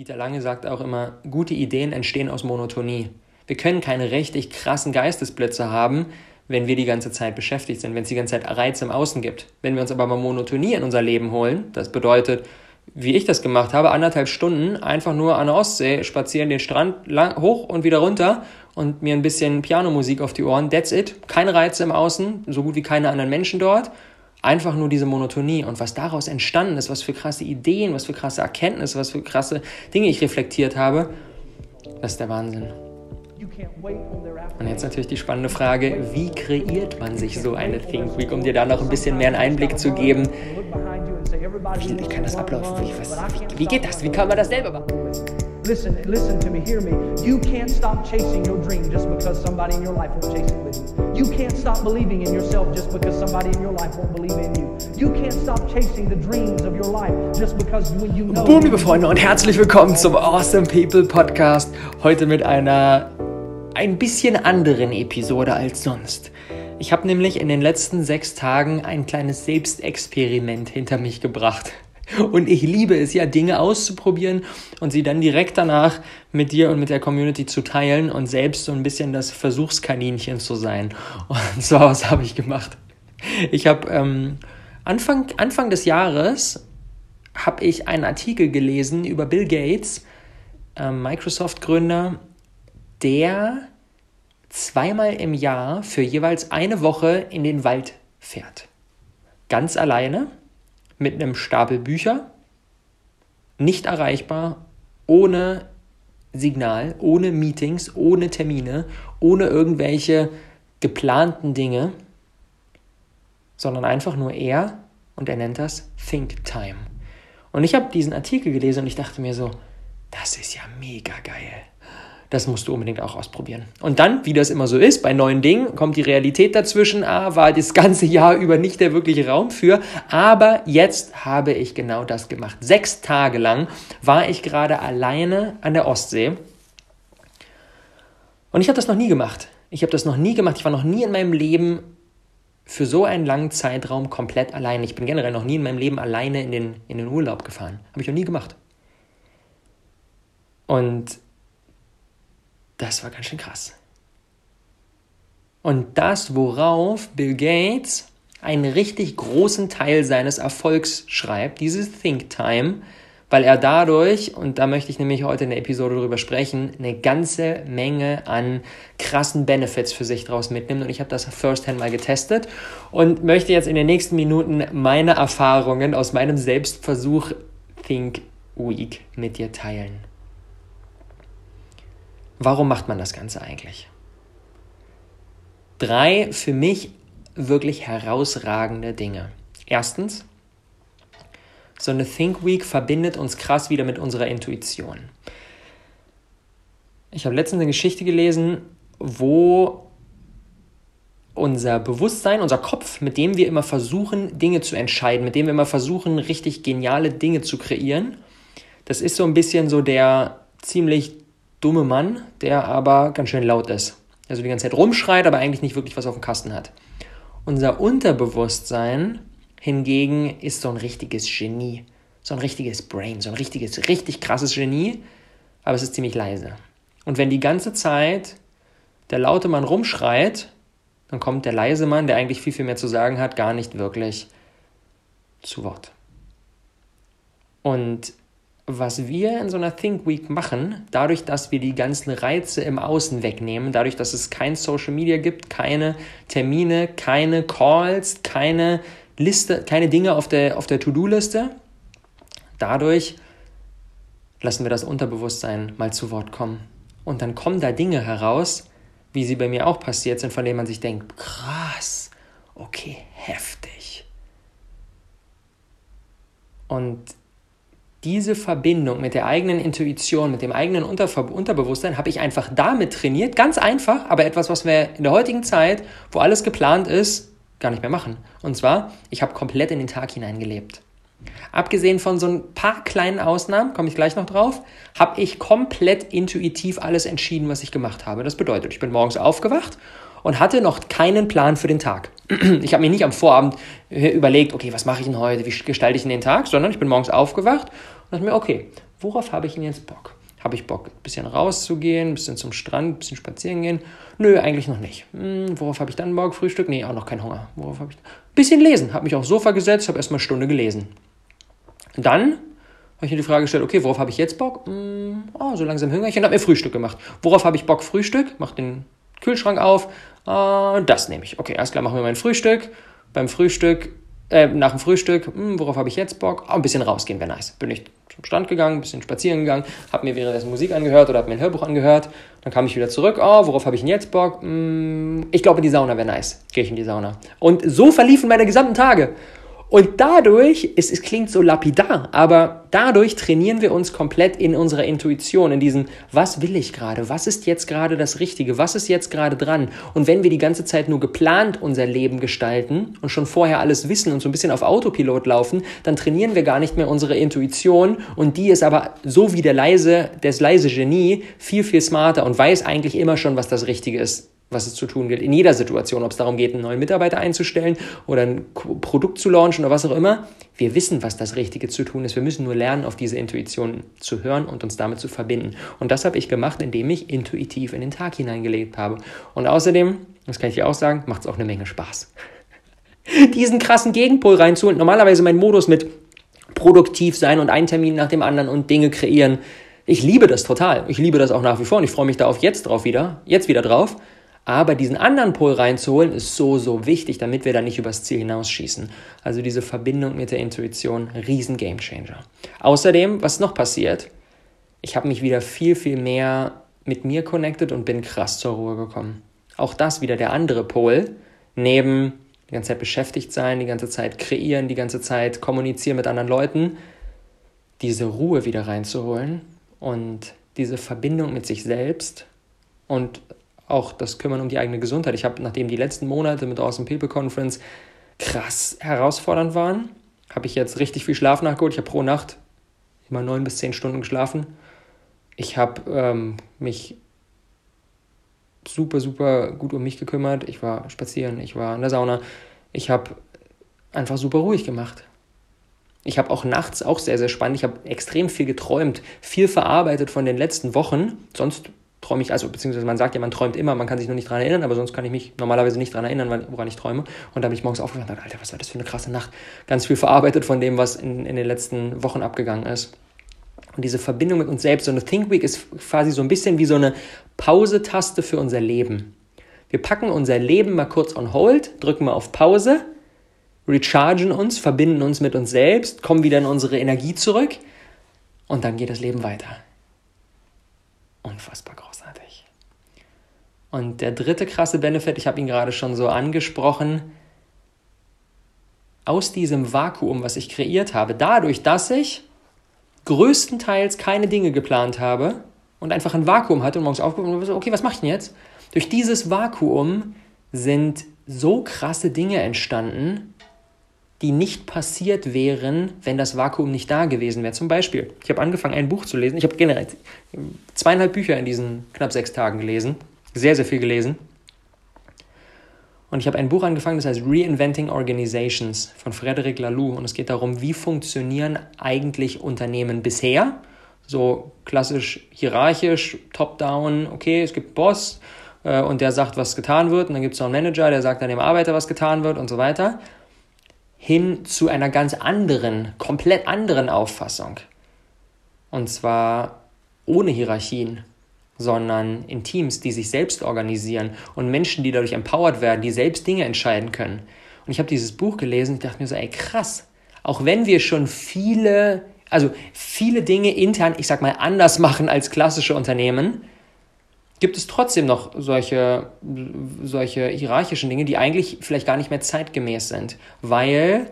Dieter Lange sagt auch immer, gute Ideen entstehen aus Monotonie. Wir können keine richtig krassen Geistesblitze haben, wenn wir die ganze Zeit beschäftigt sind, wenn es die ganze Zeit Reiz im Außen gibt. Wenn wir uns aber mal Monotonie in unser Leben holen, das bedeutet, wie ich das gemacht habe, anderthalb Stunden einfach nur an der Ostsee spazieren, den Strand lang, hoch und wieder runter und mir ein bisschen Pianomusik auf die Ohren. That's it. Keine Reize im Außen, so gut wie keine anderen Menschen dort. Einfach nur diese Monotonie und was daraus entstanden ist, was für krasse Ideen, was für krasse Erkenntnisse, was für krasse Dinge ich reflektiert habe, das ist der Wahnsinn. Und jetzt natürlich die spannende Frage, wie kreiert man sich so eine Think Week, um dir da noch ein bisschen mehr einen Einblick zu geben. Wie kann das ablaufen? Wie, was, wie, wie geht das? Wie kann man das selber machen? Listen, listen to me, hear me. You can't stop chasing your dream just because somebody in your life won't chase it with you. You can't stop believing in yourself just because somebody in your life won't believe in you. You can't stop chasing the dreams of your life just because when you know. Boom, liebe Freunde, und herzlich willkommen zum Awesome People Podcast. Heute mit einer ein bisschen anderen Episode als sonst. Ich habe nämlich in den letzten sechs Tagen ein kleines Selbstexperiment hinter mich gebracht. Und ich liebe es ja, Dinge auszuprobieren und sie dann direkt danach mit dir und mit der Community zu teilen und selbst so ein bisschen das Versuchskaninchen zu sein. Und so was habe ich gemacht. Ich habe ähm, Anfang, Anfang des Jahres habe ich einen Artikel gelesen über Bill Gates, ähm, Microsoft-Gründer, der zweimal im Jahr für jeweils eine Woche in den Wald fährt. Ganz alleine, mit einem Stapel Bücher, nicht erreichbar, ohne Signal, ohne Meetings, ohne Termine, ohne irgendwelche geplanten Dinge, sondern einfach nur er und er nennt das Think Time. Und ich habe diesen Artikel gelesen und ich dachte mir so, das ist ja mega geil. Das musst du unbedingt auch ausprobieren. Und dann, wie das immer so ist, bei neuen Dingen kommt die Realität dazwischen. Ah, war das ganze Jahr über nicht der wirkliche Raum für. Aber jetzt habe ich genau das gemacht. Sechs Tage lang war ich gerade alleine an der Ostsee. Und ich habe das noch nie gemacht. Ich habe das noch nie gemacht. Ich war noch nie in meinem Leben für so einen langen Zeitraum komplett alleine. Ich bin generell noch nie in meinem Leben alleine in den, in den Urlaub gefahren. Habe ich noch nie gemacht. Und das war ganz schön krass. Und das, worauf Bill Gates einen richtig großen Teil seines Erfolgs schreibt, dieses Think Time, weil er dadurch, und da möchte ich nämlich heute in der Episode drüber sprechen, eine ganze Menge an krassen Benefits für sich draus mitnimmt. Und ich habe das firsthand mal getestet und möchte jetzt in den nächsten Minuten meine Erfahrungen aus meinem Selbstversuch Think Week mit dir teilen. Warum macht man das Ganze eigentlich? Drei für mich wirklich herausragende Dinge. Erstens, so eine Think Week verbindet uns krass wieder mit unserer Intuition. Ich habe letztens eine Geschichte gelesen, wo unser Bewusstsein, unser Kopf, mit dem wir immer versuchen, Dinge zu entscheiden, mit dem wir immer versuchen, richtig geniale Dinge zu kreieren, das ist so ein bisschen so der ziemlich dumme Mann, der aber ganz schön laut ist. Also die ganze Zeit rumschreit, aber eigentlich nicht wirklich was auf dem Kasten hat. Unser Unterbewusstsein hingegen ist so ein richtiges Genie. So ein richtiges Brain, so ein richtiges, richtig krasses Genie, aber es ist ziemlich leise. Und wenn die ganze Zeit der laute Mann rumschreit, dann kommt der leise Mann, der eigentlich viel, viel mehr zu sagen hat, gar nicht wirklich zu Wort. Und was wir in so einer Think Week machen, dadurch, dass wir die ganzen Reize im Außen wegnehmen, dadurch, dass es kein Social Media gibt, keine Termine, keine Calls, keine Liste, keine Dinge auf der, auf der To-Do-Liste, dadurch lassen wir das Unterbewusstsein mal zu Wort kommen. Und dann kommen da Dinge heraus, wie sie bei mir auch passiert sind, von denen man sich denkt, krass, okay, heftig. Und diese Verbindung mit der eigenen Intuition, mit dem eigenen Unterver Unterbewusstsein habe ich einfach damit trainiert. Ganz einfach, aber etwas, was wir in der heutigen Zeit, wo alles geplant ist, gar nicht mehr machen. Und zwar, ich habe komplett in den Tag hineingelebt. Abgesehen von so ein paar kleinen Ausnahmen, komme ich gleich noch drauf, habe ich komplett intuitiv alles entschieden, was ich gemacht habe. Das bedeutet, ich bin morgens aufgewacht und hatte noch keinen Plan für den Tag. Ich habe mir nicht am Vorabend überlegt, okay, was mache ich denn heute, wie gestalte ich denn den Tag, sondern ich bin morgens aufgewacht und dachte mir, okay, Worauf habe ich denn jetzt Bock? Habe ich Bock, ein bisschen rauszugehen, ein bisschen zum Strand, ein bisschen spazieren gehen? Nö, eigentlich noch nicht. Hm, worauf habe ich dann Bock? Frühstück? Nee, auch noch kein Hunger. Worauf habe ich? Ein bisschen lesen. Habe mich aufs Sofa gesetzt, habe erstmal eine Stunde gelesen. Dann habe ich mir die Frage gestellt, okay, worauf habe ich jetzt Bock? Hm, oh, so langsam und habe mir Frühstück gemacht. Worauf habe ich Bock? Frühstück. Mach den Kühlschrank auf. Äh, das nehme ich. Okay, erst klar machen wir mein Frühstück. Beim Frühstück äh, nach dem Frühstück, hm, worauf habe ich jetzt Bock? Oh, ein bisschen rausgehen wäre nice. Bin ich zum Stand gegangen, ein bisschen spazieren gegangen, habe mir währenddessen Musik angehört oder habe mir ein Hörbuch angehört. Dann kam ich wieder zurück. Oh, worauf habe ich denn jetzt Bock? Hm, ich glaube, die Sauna wäre nice. Gehe ich in die Sauna. Und so verliefen meine gesamten Tage. Und dadurch, es, es klingt so lapidar, aber dadurch trainieren wir uns komplett in unserer Intuition, in diesem, was will ich gerade, was ist jetzt gerade das Richtige, was ist jetzt gerade dran. Und wenn wir die ganze Zeit nur geplant unser Leben gestalten und schon vorher alles wissen und so ein bisschen auf Autopilot laufen, dann trainieren wir gar nicht mehr unsere Intuition und die ist aber so wie der leise, das leise Genie viel, viel smarter und weiß eigentlich immer schon, was das Richtige ist was es zu tun gilt, in jeder Situation, ob es darum geht, einen neuen Mitarbeiter einzustellen oder ein Produkt zu launchen oder was auch immer. Wir wissen, was das Richtige zu tun ist. Wir müssen nur lernen, auf diese Intuition zu hören und uns damit zu verbinden. Und das habe ich gemacht, indem ich intuitiv in den Tag hineingelebt habe. Und außerdem, das kann ich dir auch sagen, macht es auch eine Menge Spaß. Diesen krassen Gegenpol reinzuholen. Normalerweise mein Modus mit produktiv sein und einen Termin nach dem anderen und Dinge kreieren. Ich liebe das total. Ich liebe das auch nach wie vor und ich freue mich da auf jetzt drauf wieder, jetzt wieder drauf. Aber diesen anderen Pol reinzuholen, ist so, so wichtig, damit wir da nicht übers Ziel hinausschießen. Also diese Verbindung mit der Intuition, riesen Gamechanger. Außerdem, was noch passiert, ich habe mich wieder viel, viel mehr mit mir connected und bin krass zur Ruhe gekommen. Auch das wieder der andere Pol, neben die ganze Zeit beschäftigt sein, die ganze Zeit kreieren, die ganze Zeit kommunizieren mit anderen Leuten, diese Ruhe wieder reinzuholen und diese Verbindung mit sich selbst und auch das Kümmern um die eigene Gesundheit. Ich habe, nachdem die letzten Monate mit der Awesome People Conference krass herausfordernd waren, habe ich jetzt richtig viel Schlaf nachgeholt. Ich habe pro Nacht immer neun bis zehn Stunden geschlafen. Ich habe ähm, mich super, super gut um mich gekümmert. Ich war spazieren, ich war in der Sauna. Ich habe einfach super ruhig gemacht. Ich habe auch nachts auch sehr, sehr spannend. Ich habe extrem viel geträumt, viel verarbeitet von den letzten Wochen. Sonst träume ich, also beziehungsweise man sagt ja, man träumt immer, man kann sich nur nicht daran erinnern, aber sonst kann ich mich normalerweise nicht daran erinnern, woran ich träume. Und da bin ich morgens aufgewacht und dachte, Alter, was war das für eine krasse Nacht? Ganz viel verarbeitet von dem, was in, in den letzten Wochen abgegangen ist. Und diese Verbindung mit uns selbst, so eine Think Week ist quasi so ein bisschen wie so eine Pause-Taste für unser Leben. Wir packen unser Leben mal kurz on hold, drücken mal auf Pause, rechargen uns, verbinden uns mit uns selbst, kommen wieder in unsere Energie zurück und dann geht das Leben weiter. Unfassbar. Und der dritte krasse Benefit, ich habe ihn gerade schon so angesprochen, aus diesem Vakuum, was ich kreiert habe, dadurch, dass ich größtenteils keine Dinge geplant habe und einfach ein Vakuum hatte und morgens aufgewacht und so, okay, was mache ich denn jetzt? Durch dieses Vakuum sind so krasse Dinge entstanden, die nicht passiert wären, wenn das Vakuum nicht da gewesen wäre. Zum Beispiel, ich habe angefangen, ein Buch zu lesen. Ich habe generell zweieinhalb Bücher in diesen knapp sechs Tagen gelesen. Sehr, sehr viel gelesen. Und ich habe ein Buch angefangen, das heißt Reinventing Organizations von Frederic Laloux. Und es geht darum, wie funktionieren eigentlich Unternehmen bisher? So klassisch hierarchisch, top-down, okay, es gibt Boss äh, und der sagt, was getan wird. Und dann gibt es noch einen Manager, der sagt dann dem Arbeiter, was getan wird und so weiter hin zu einer ganz anderen, komplett anderen Auffassung. Und zwar ohne Hierarchien, sondern in Teams, die sich selbst organisieren und Menschen, die dadurch empowered werden, die selbst Dinge entscheiden können. Und ich habe dieses Buch gelesen und dachte mir so, ey krass, auch wenn wir schon viele, also viele Dinge intern, ich sag mal, anders machen als klassische Unternehmen, gibt es trotzdem noch solche, solche hierarchischen Dinge, die eigentlich vielleicht gar nicht mehr zeitgemäß sind. Weil,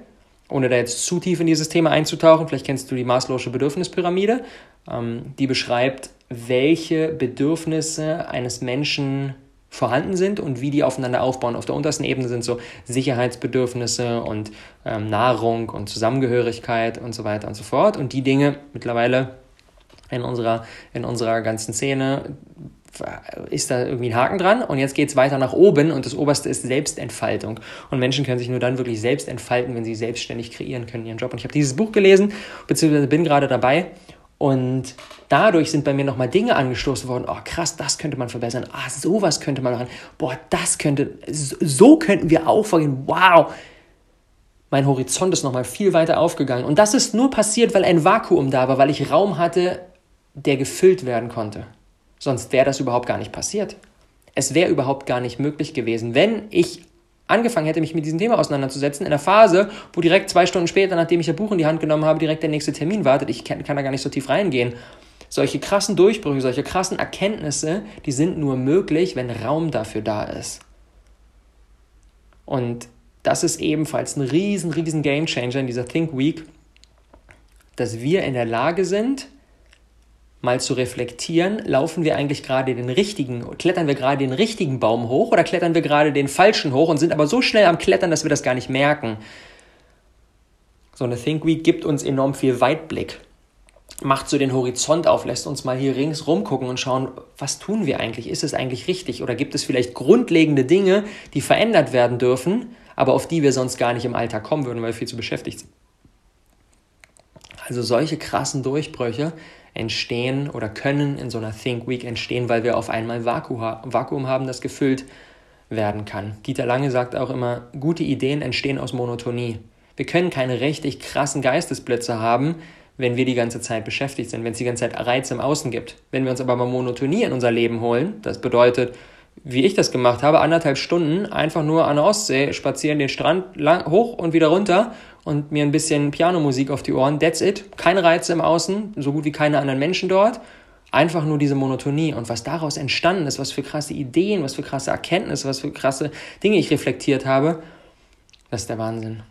ohne da jetzt zu tief in dieses Thema einzutauchen, vielleicht kennst du die Maslow'sche Bedürfnispyramide, die beschreibt, welche Bedürfnisse eines Menschen vorhanden sind und wie die aufeinander aufbauen. Auf der untersten Ebene sind so Sicherheitsbedürfnisse und ähm, Nahrung und Zusammengehörigkeit und so weiter und so fort. Und die Dinge mittlerweile in unserer, in unserer ganzen Szene ist da irgendwie ein Haken dran und jetzt geht es weiter nach oben und das oberste ist Selbstentfaltung. Und Menschen können sich nur dann wirklich selbst entfalten, wenn sie selbstständig kreieren können ihren Job. Und ich habe dieses Buch gelesen, beziehungsweise bin gerade dabei Und dadurch sind bei mir nochmal Dinge angestoßen worden. Oh, krass, das könnte man verbessern. Ah, sowas könnte man machen. Boah, das könnte, so könnten wir auch vorgehen. Wow. Mein Horizont ist nochmal viel weiter aufgegangen. Und das ist nur passiert, weil ein Vakuum da war, weil ich Raum hatte, der gefüllt werden konnte. Sonst wäre das überhaupt gar nicht passiert. Es wäre überhaupt gar nicht möglich gewesen, wenn ich angefangen hätte, mich mit diesem Thema auseinanderzusetzen, in einer Phase, wo direkt zwei Stunden später, nachdem ich das Buch in die Hand genommen habe, direkt der nächste Termin wartet. Ich kann, kann da gar nicht so tief reingehen. Solche krassen Durchbrüche, solche krassen Erkenntnisse, die sind nur möglich, wenn Raum dafür da ist. Und das ist ebenfalls ein riesen, riesen Gamechanger in dieser Think Week, dass wir in der Lage sind, mal zu reflektieren, laufen wir eigentlich gerade den richtigen, klettern wir gerade den richtigen Baum hoch oder klettern wir gerade den falschen hoch und sind aber so schnell am Klettern, dass wir das gar nicht merken. So eine Think Week gibt uns enorm viel Weitblick, macht so den Horizont auf, lässt uns mal hier ringsrum gucken und schauen, was tun wir eigentlich? Ist es eigentlich richtig? Oder gibt es vielleicht grundlegende Dinge, die verändert werden dürfen, aber auf die wir sonst gar nicht im Alltag kommen würden, weil wir viel zu beschäftigt sind? Also solche krassen Durchbrüche entstehen oder können in so einer Think Week entstehen, weil wir auf einmal Vakuum haben, das gefüllt werden kann. Dieter Lange sagt auch immer, gute Ideen entstehen aus Monotonie. Wir können keine richtig krassen Geistesblitze haben, wenn wir die ganze Zeit beschäftigt sind, wenn es die ganze Zeit Reiz im Außen gibt. Wenn wir uns aber mal Monotonie in unser Leben holen, das bedeutet, wie ich das gemacht habe, anderthalb Stunden einfach nur an der Ostsee spazieren, den Strand lang, hoch und wieder runter und mir ein bisschen Pianomusik auf die Ohren. That's it. Keine Reize im Außen, so gut wie keine anderen Menschen dort. Einfach nur diese Monotonie. Und was daraus entstanden ist, was für krasse Ideen, was für krasse Erkenntnisse, was für krasse Dinge ich reflektiert habe, das ist der Wahnsinn.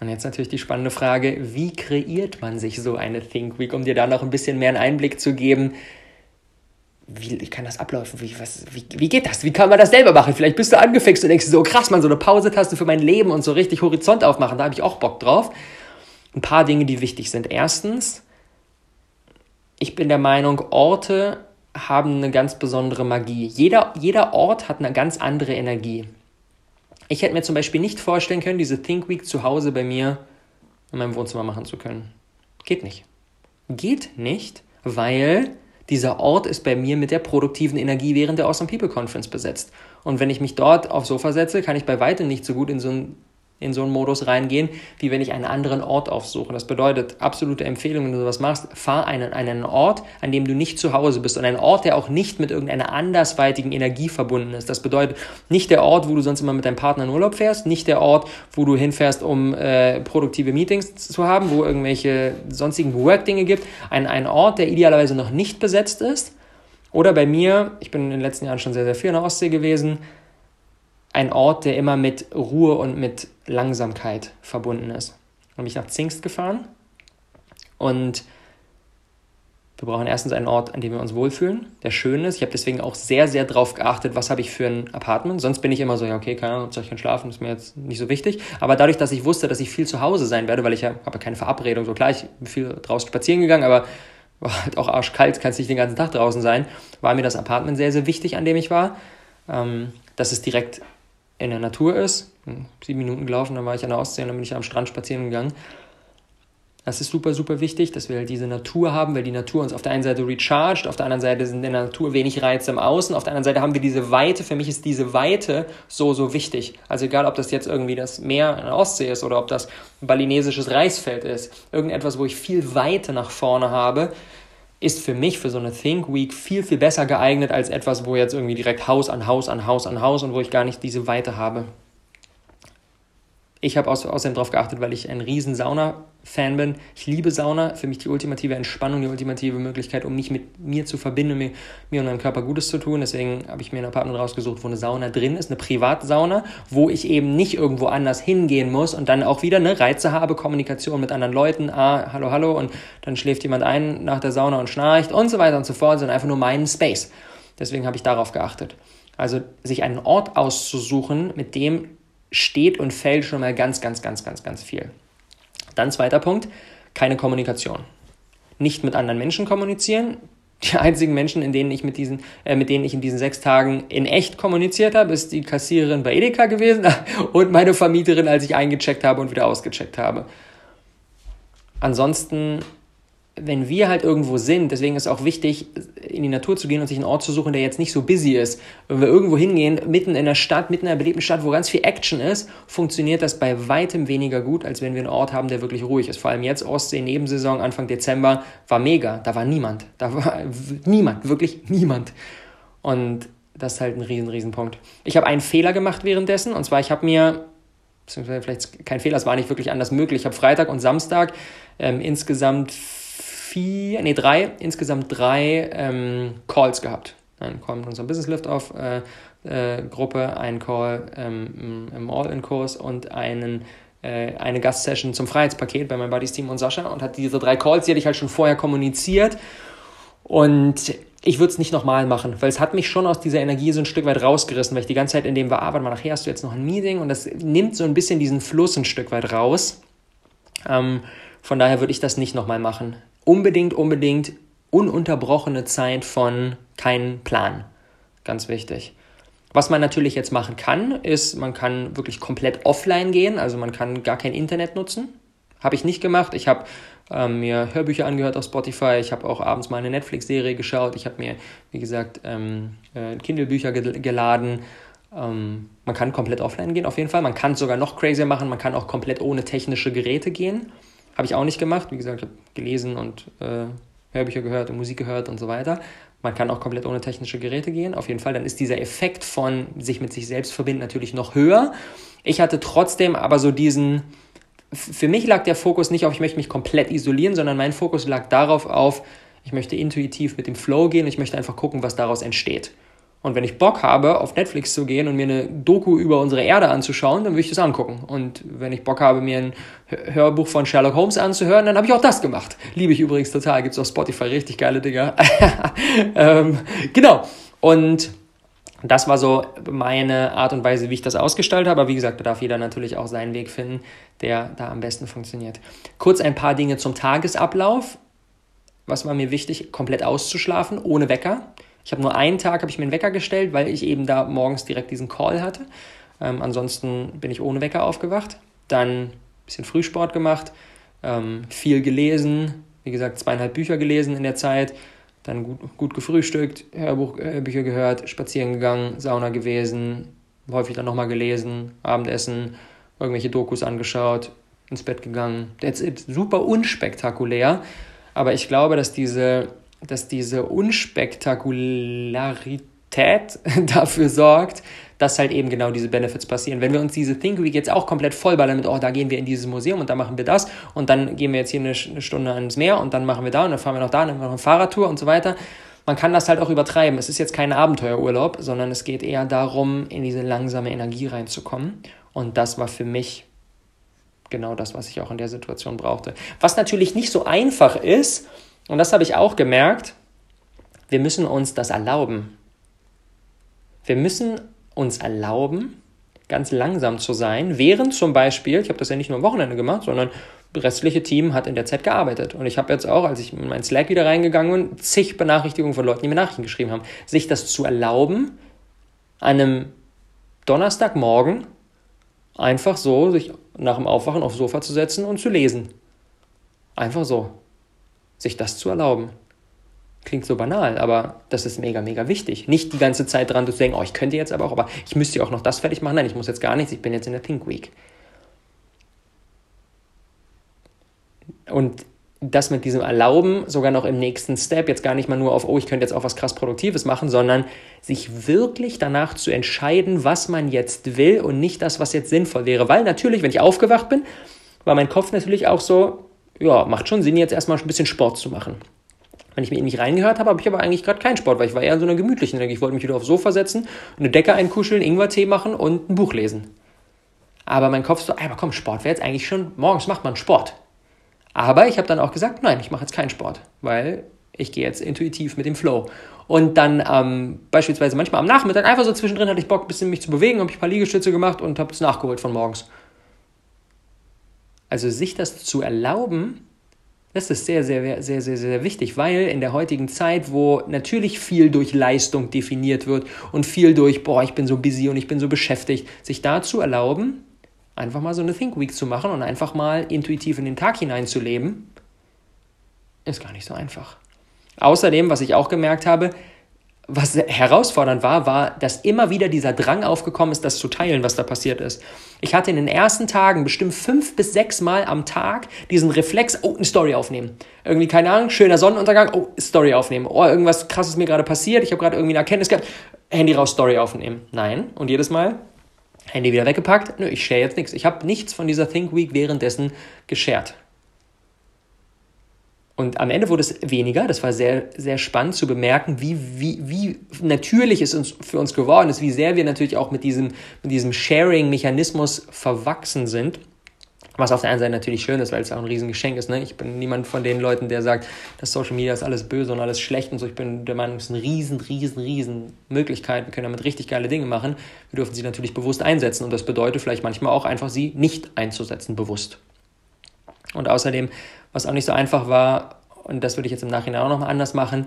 Und jetzt natürlich die spannende Frage, wie kreiert man sich so eine Think Week, um dir da noch ein bisschen mehr einen Einblick zu geben, wie kann das ablaufen? Wie, was, wie, wie geht das? Wie kann man das selber machen? Vielleicht bist du angefixt und denkst so, krass, man, so eine Pause-Taste für mein Leben und so richtig Horizont aufmachen, da habe ich auch Bock drauf. Ein paar Dinge, die wichtig sind. Erstens, ich bin der Meinung, Orte haben eine ganz besondere Magie. Jeder, jeder Ort hat eine ganz andere Energie. Ich hätte mir zum Beispiel nicht vorstellen können, diese Think Week zu Hause bei mir in meinem Wohnzimmer machen zu können. Geht nicht. Geht nicht, weil dieser Ort ist bei mir mit der produktiven Energie während der Awesome People Conference besetzt. Und wenn ich mich dort aufs Sofa setze, kann ich bei weitem nicht so gut in so ein in so einen Modus reingehen, wie wenn ich einen anderen Ort aufsuche. Das bedeutet, absolute Empfehlung, wenn du sowas machst, fahr einen, einen Ort, an dem du nicht zu Hause bist und einen Ort, der auch nicht mit irgendeiner andersweitigen Energie verbunden ist. Das bedeutet, nicht der Ort, wo du sonst immer mit deinem Partner in Urlaub fährst, nicht der Ort, wo du hinfährst, um äh, produktive Meetings zu haben, wo irgendwelche sonstigen Work-Dinge gibt. Ein, ein Ort, der idealerweise noch nicht besetzt ist. Oder bei mir, ich bin in den letzten Jahren schon sehr, sehr viel in der Ostsee gewesen, ein Ort, der immer mit Ruhe und mit Langsamkeit verbunden ist. Ich bin ich nach Zingst gefahren und wir brauchen erstens einen Ort, an dem wir uns wohlfühlen, der schön ist. Ich habe deswegen auch sehr, sehr darauf geachtet, was habe ich für ein Apartment. Sonst bin ich immer so, ja, okay, keine Ahnung, ich kann schlafen, ist mir jetzt nicht so wichtig. Aber dadurch, dass ich wusste, dass ich viel zu Hause sein werde, weil ich ja habe keine Verabredung, so klar, ich bin viel draußen spazieren gegangen, aber war halt auch arschkalt, kannst nicht den ganzen Tag draußen sein, war mir das Apartment sehr, sehr wichtig, an dem ich war. Ähm, dass es direkt in der Natur ist. Sieben Minuten gelaufen, dann war ich an der Ostsee und dann bin ich am Strand spazieren gegangen. Das ist super, super wichtig, dass wir halt diese Natur haben, weil die Natur uns auf der einen Seite recharged, auf der anderen Seite sind in der Natur wenig Reize im Außen, auf der anderen Seite haben wir diese Weite. Für mich ist diese Weite so, so wichtig. Also egal, ob das jetzt irgendwie das Meer in der Ostsee ist oder ob das ein balinesisches Reisfeld ist. Irgendetwas, wo ich viel Weite nach vorne habe, ist für mich für so eine Think Week viel, viel besser geeignet als etwas, wo jetzt irgendwie direkt Haus an Haus an Haus an Haus und wo ich gar nicht diese Weite habe. Ich habe außerdem darauf geachtet, weil ich ein riesen Sauna-Fan bin. Ich liebe Sauna. Für mich die ultimative Entspannung, die ultimative Möglichkeit, um mich mit mir zu verbinden, mir, mir und meinem Körper Gutes zu tun. Deswegen habe ich mir ein Apartment rausgesucht, wo eine Sauna drin ist, eine Privatsauna, wo ich eben nicht irgendwo anders hingehen muss und dann auch wieder eine Reize habe, Kommunikation mit anderen Leuten. Ah, hallo, hallo. Und dann schläft jemand ein nach der Sauna und schnarcht und so weiter und so fort, sondern einfach nur meinen Space. Deswegen habe ich darauf geachtet. Also sich einen Ort auszusuchen, mit dem steht und fällt schon mal ganz, ganz, ganz, ganz, ganz viel. Dann zweiter Punkt, keine Kommunikation. Nicht mit anderen Menschen kommunizieren. Die einzigen Menschen, in denen ich mit, diesen, äh, mit denen ich in diesen sechs Tagen in echt kommuniziert habe, ist die Kassiererin bei Edeka gewesen und meine Vermieterin, als ich eingecheckt habe und wieder ausgecheckt habe. Ansonsten wenn wir halt irgendwo sind, deswegen ist es auch wichtig, in die Natur zu gehen und sich einen Ort zu suchen, der jetzt nicht so busy ist. Wenn wir irgendwo hingehen, mitten in der Stadt, mitten in einer belebten Stadt, wo ganz viel Action ist, funktioniert das bei weitem weniger gut, als wenn wir einen Ort haben, der wirklich ruhig ist. Vor allem jetzt Ostsee, Nebensaison, Anfang Dezember, war mega. Da war niemand. Da war niemand, wirklich niemand. Und das ist halt ein riesen, riesen Punkt. Ich habe einen Fehler gemacht währenddessen, und zwar, ich habe mir beziehungsweise vielleicht kein Fehler, es war nicht wirklich anders möglich. Ich habe Freitag und Samstag ähm, insgesamt vier, nee, drei, insgesamt drei ähm, Calls gehabt. Ein Call mit unserer Business Lift-Off äh, äh, Gruppe, ein Call ähm, im All-In-Kurs und einen äh, eine Gastsession zum Freiheitspaket bei meinem Buddies Team und Sascha und hat diese drei Calls, die hatte ich halt schon vorher kommuniziert und ich würde es nicht nochmal machen, weil es hat mich schon aus dieser Energie so ein Stück weit rausgerissen, weil ich die ganze Zeit in dem war, ah, warte mal, nachher hast du jetzt noch ein Meeting und das nimmt so ein bisschen diesen Fluss ein Stück weit raus. Ähm, von daher würde ich das nicht nochmal machen. Unbedingt, unbedingt ununterbrochene Zeit von keinen Plan. Ganz wichtig. Was man natürlich jetzt machen kann, ist, man kann wirklich komplett offline gehen, also man kann gar kein Internet nutzen. Habe ich nicht gemacht. Ich habe ähm, mir Hörbücher angehört auf Spotify. Ich habe auch abends mal eine Netflix-Serie geschaut. Ich habe mir, wie gesagt, ähm, äh, Kindle-Bücher ge geladen. Ähm, man kann komplett offline gehen, auf jeden Fall. Man kann es sogar noch crazier machen. Man kann auch komplett ohne technische Geräte gehen. Habe ich auch nicht gemacht. Wie gesagt, habe gelesen und äh, Hörbücher gehört und Musik gehört und so weiter. Man kann auch komplett ohne technische Geräte gehen, auf jeden Fall. Dann ist dieser Effekt von sich mit sich selbst verbinden natürlich noch höher. Ich hatte trotzdem aber so diesen, für mich lag der Fokus nicht auf, ich möchte mich komplett isolieren, sondern mein Fokus lag darauf auf, ich möchte intuitiv mit dem Flow gehen, ich möchte einfach gucken, was daraus entsteht. Und wenn ich Bock habe, auf Netflix zu gehen und mir eine Doku über unsere Erde anzuschauen, dann würde ich das angucken. Und wenn ich Bock habe, mir ein Hörbuch von Sherlock Holmes anzuhören, dann habe ich auch das gemacht. Liebe ich übrigens total, gibt es auf Spotify richtig geile Dinger. ähm, genau. Und das war so meine Art und Weise, wie ich das ausgestaltet habe. Aber wie gesagt, da darf jeder natürlich auch seinen Weg finden, der da am besten funktioniert. Kurz ein paar Dinge zum Tagesablauf. Was war mir wichtig? Komplett auszuschlafen, ohne Wecker. Ich habe nur einen Tag, habe ich mir einen Wecker gestellt, weil ich eben da morgens direkt diesen Call hatte. Ähm, ansonsten bin ich ohne Wecker aufgewacht. Dann ein bisschen Frühsport gemacht, ähm, viel gelesen, wie gesagt, zweieinhalb Bücher gelesen in der Zeit dann gut, gut gefrühstückt, Hörbücher gehört, spazieren gegangen, Sauna gewesen, häufig dann nochmal gelesen, Abendessen, irgendwelche Dokus angeschaut, ins Bett gegangen. That's it. Super unspektakulär. Aber ich glaube, dass diese, dass diese Unspektakularität dafür sorgt, dass halt eben genau diese Benefits passieren. Wenn wir uns diese Think Week jetzt auch komplett vollballern mit, oh, da gehen wir in dieses Museum und da machen wir das und dann gehen wir jetzt hier eine, Stunde ans Meer und dann machen wir da und dann fahren wir noch da und dann machen wir noch eine Fahrradtour und so weiter. Man kann das halt auch übertreiben. Es ist jetzt kein Abenteuerurlaub, sondern es geht eher darum, in diese langsame Energie reinzukommen. Und das war für mich genau das, was ich auch in der Situation brauchte. Was natürlich nicht so einfach ist, und das habe ich auch gemerkt, wir müssen uns das erlauben. Wir müssen uns erlauben, ganz langsam zu sein, während zum Beispiel, ich habe das ja nicht nur am Wochenende gemacht, sondern das restliche Team hat in der Zeit gearbeitet. Und ich habe jetzt auch, als ich in meinen Slack wieder reingegangen bin, zig Benachrichtigungen von Leuten, die mir Nachrichten geschrieben haben. Sich das zu erlauben, an einem Donnerstagmorgen einfach so sich nach dem Aufwachen aufs Sofa zu setzen und zu lesen. Einfach so. Sich das zu erlauben. Klingt so banal, aber das ist mega, mega wichtig. Nicht die ganze Zeit dran zu denken, oh, ich könnte jetzt aber auch, aber ich müsste ja auch noch das fertig machen. Nein, ich muss jetzt gar nichts, ich bin jetzt in der Think Week. Und das mit diesem Erlauben sogar noch im nächsten Step, jetzt gar nicht mal nur auf, oh, ich könnte jetzt auch was krass Produktives machen, sondern sich wirklich danach zu entscheiden, was man jetzt will und nicht das, was jetzt sinnvoll wäre. Weil natürlich, wenn ich aufgewacht bin, war mein Kopf natürlich auch so, ja, macht schon Sinn, jetzt erstmal ein bisschen Sport zu machen. Wenn ich mir in mich reingehört habe, habe ich aber eigentlich gerade keinen Sport, weil ich war eher in so einer gemütlichen Energie. Ich wollte mich wieder aufs Sofa setzen, eine Decke einkuscheln, Ingwertee machen und ein Buch lesen. Aber mein Kopf so, aber komm, Sport wäre jetzt eigentlich schon, morgens macht man Sport. Aber ich habe dann auch gesagt, nein, ich mache jetzt keinen Sport, weil ich gehe jetzt intuitiv mit dem Flow. Und dann ähm, beispielsweise manchmal am Nachmittag, einfach so zwischendrin hatte ich Bock, ein bisschen mich zu bewegen, habe ich ein paar Liegestütze gemacht und habe es nachgeholt von morgens. Also sich das zu erlauben, das ist sehr, sehr, sehr, sehr, sehr wichtig, weil in der heutigen Zeit, wo natürlich viel durch Leistung definiert wird und viel durch, boah, ich bin so busy und ich bin so beschäftigt, sich dazu erlauben, einfach mal so eine Think Week zu machen und einfach mal intuitiv in den Tag hineinzuleben ist gar nicht so einfach. Außerdem, was ich auch gemerkt habe, was herausfordernd war, war, dass immer wieder dieser Drang aufgekommen ist, das zu teilen, was da passiert ist. Ich hatte in den ersten Tagen bestimmt fünf bis sechs Mal am Tag diesen Reflex, oh, eine Story aufnehmen. Irgendwie, keine Ahnung, schöner Sonnenuntergang, oh, Story aufnehmen. Oh, irgendwas krasses mir gerade passiert, ich habe gerade irgendwie eine Erkenntnis gehabt, Handy raus, Story aufnehmen. Nein. Und jedes Mal, Handy wieder weggepackt, nö, ich share jetzt nichts. Ich habe nichts von dieser Think Week währenddessen geshared. Und am Ende wurde es weniger. Das war sehr, sehr spannend zu bemerken, wie, wie, wie natürlich es uns, für uns geworden ist, wie sehr wir natürlich auch mit diesem, mit diesem Sharing-Mechanismus verwachsen sind. Was auf der einen Seite natürlich schön ist, weil es auch ein Riesengeschenk ist. Ne? Ich bin niemand von den Leuten, der sagt, dass Social Media ist alles böse und alles schlecht und so. Ich bin der Meinung, es ist eine riesen, riesen, riesen Möglichkeit. Wir können damit richtig geile Dinge machen. Wir dürfen sie natürlich bewusst einsetzen und das bedeutet vielleicht manchmal auch einfach, sie nicht einzusetzen, bewusst. Und außerdem, was auch nicht so einfach war, und das würde ich jetzt im Nachhinein auch nochmal anders machen,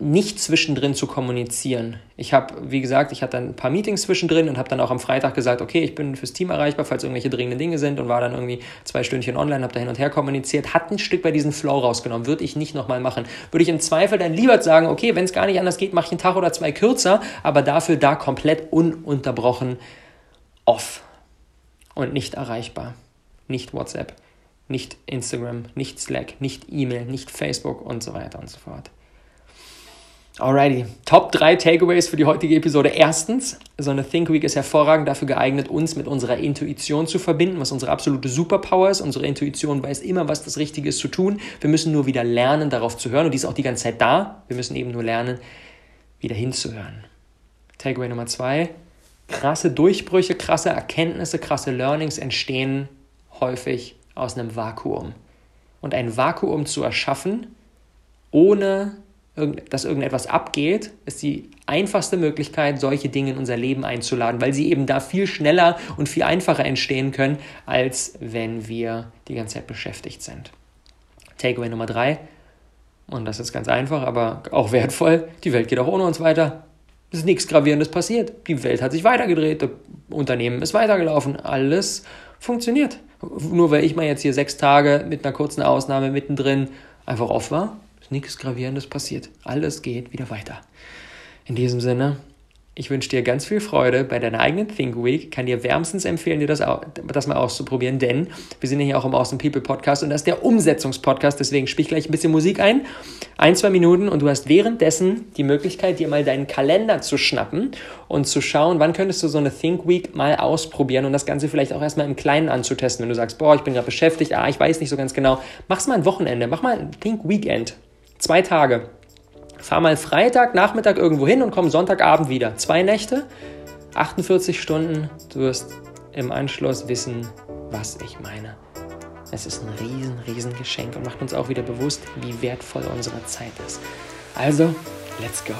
nicht zwischendrin zu kommunizieren. Ich habe, wie gesagt, ich hatte ein paar Meetings zwischendrin und habe dann auch am Freitag gesagt, okay, ich bin fürs Team erreichbar, falls irgendwelche dringenden Dinge sind und war dann irgendwie zwei Stündchen online, habe da hin und her kommuniziert, hat ein Stück bei diesem Flow rausgenommen, würde ich nicht nochmal machen. Würde ich im Zweifel dann lieber sagen, okay, wenn es gar nicht anders geht, mache ich einen Tag oder zwei kürzer, aber dafür da komplett ununterbrochen off und nicht erreichbar, nicht WhatsApp nicht Instagram, nicht Slack, nicht E-Mail, nicht Facebook und so weiter und so fort. Alrighty, Top 3 Takeaways für die heutige Episode. Erstens, so eine Think Week ist hervorragend dafür geeignet, uns mit unserer Intuition zu verbinden, was unsere absolute Superpower ist. Unsere Intuition weiß immer, was das Richtige ist zu tun. Wir müssen nur wieder lernen, darauf zu hören und die ist auch die ganze Zeit da. Wir müssen eben nur lernen, wieder hinzuhören. Takeaway Nummer 2, krasse Durchbrüche, krasse Erkenntnisse, krasse Learnings entstehen häufig aus einem Vakuum. Und ein Vakuum zu erschaffen, ohne dass irgendetwas abgeht, ist die einfachste Möglichkeit, solche Dinge in unser Leben einzuladen, weil sie eben da viel schneller und viel einfacher entstehen können, als wenn wir die ganze Zeit beschäftigt sind. Takeaway Nummer drei, und das ist ganz einfach, aber auch wertvoll, die Welt geht auch ohne uns weiter. Ist nichts Gravierendes passiert. Die Welt hat sich weitergedreht, das Unternehmen ist weitergelaufen, alles funktioniert. Nur weil ich mal jetzt hier sechs Tage mit einer kurzen Ausnahme mittendrin einfach off war, ist nichts Gravierendes passiert. Alles geht wieder weiter. In diesem Sinne, ich wünsche dir ganz viel Freude bei deiner eigenen Think Week. Kann dir wärmstens empfehlen, dir das, das mal auszuprobieren, denn wir sind ja hier auch im Awesome People Podcast und das ist der Umsetzungspodcast. Deswegen spiel ich gleich ein bisschen Musik ein. Ein, zwei Minuten und du hast währenddessen die Möglichkeit, dir mal deinen Kalender zu schnappen und zu schauen, wann könntest du so eine Think Week mal ausprobieren und das Ganze vielleicht auch erstmal im Kleinen anzutesten. Wenn du sagst, boah, ich bin gerade beschäftigt, ah, ich weiß nicht so ganz genau, mach's mal ein Wochenende, mach mal ein Think Weekend. Zwei Tage Fahr mal Freitag, Nachmittag irgendwo hin und komm Sonntagabend wieder. Zwei Nächte, 48 Stunden. Du wirst im Anschluss wissen, was ich meine. Es ist ein riesen, riesen Geschenk und macht uns auch wieder bewusst, wie wertvoll unsere Zeit ist. Also, let's go.